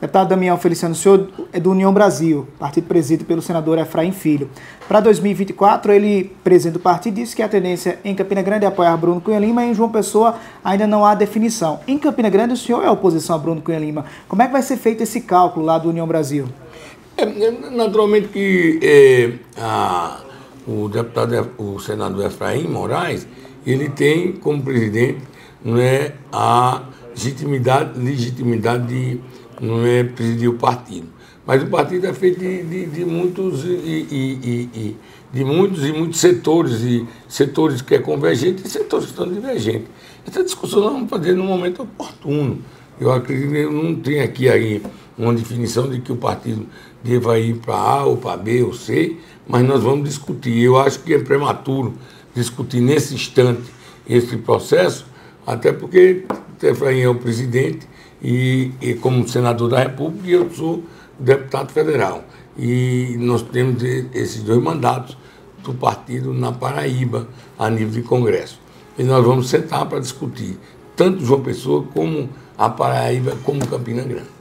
Deputado Damião Feliciano, o senhor é do União Brasil, partido presidido pelo senador Efraim Filho. Para 2024, ele, presidente do partido, disse que a tendência em Campina Grande é apoiar Bruno Cunha Lima e em João Pessoa ainda não há definição. Em Campina Grande, o senhor é oposição a Bruno Cunha Lima. Como é que vai ser feito esse cálculo lá do União Brasil? É, naturalmente que é, a, o deputado, o senador Efraim Moraes, ele tem como presidente não é, a legitimidade, legitimidade de não é presidir o partido. Mas o partido é feito de, de, de muitos e, e, e, de muitos e muitos setores, e setores que é convergente e setores que estão divergentes. Essa discussão nós vamos fazer no momento oportuno. Eu acredito que não tem aqui aí uma definição de que o partido deva ir para A ou para B ou C, mas nós vamos discutir. Eu acho que é prematuro discutir nesse instante esse processo, até porque Efraim é o presidente e, e como senador da República, eu sou deputado federal. E nós temos esses dois mandatos do partido na Paraíba, a nível de Congresso. E nós vamos sentar para discutir tanto João Pessoa como a Paraíba, como Campina Grande.